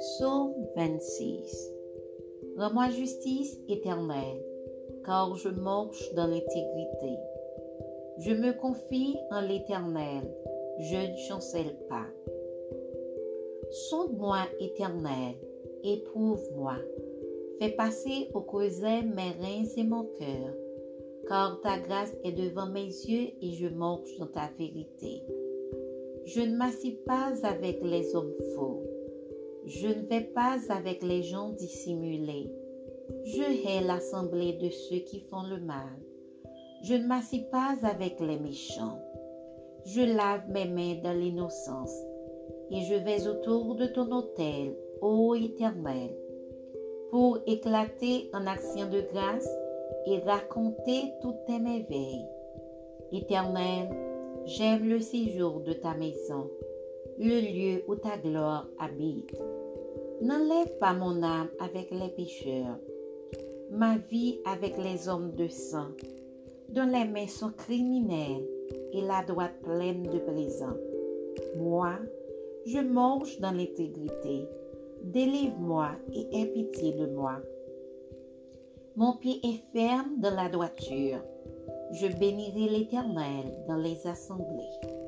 Psaume 26 Rends-moi justice éternelle, car je marche dans l'intégrité. Je me confie en l'Éternel, je ne chancelle pas. Sonde-moi, Éternel, éprouve-moi. Fais passer au creuset mes reins et mon cœur, car ta grâce est devant mes yeux et je marche dans ta vérité. Je ne m'assis pas avec les hommes faux. Je ne vais pas avec les gens dissimulés. Je hais l'assemblée de ceux qui font le mal. Je ne m'assis pas avec les méchants. Je lave mes mains dans l'innocence et je vais autour de ton autel, ô Éternel, pour éclater en action de grâce et raconter toutes tes merveilles. Éternel, j'aime le séjour de ta maison, le lieu où ta gloire habite. N'enlève pas mon âme avec les pécheurs, ma vie avec les hommes de sang, dont les mains sont criminelles et la droite pleine de présents. Moi, je mange dans l'intégrité. Délivre-moi et aie pitié de moi. Mon pied est ferme dans la droiture. Je bénirai l'Éternel dans les assemblées.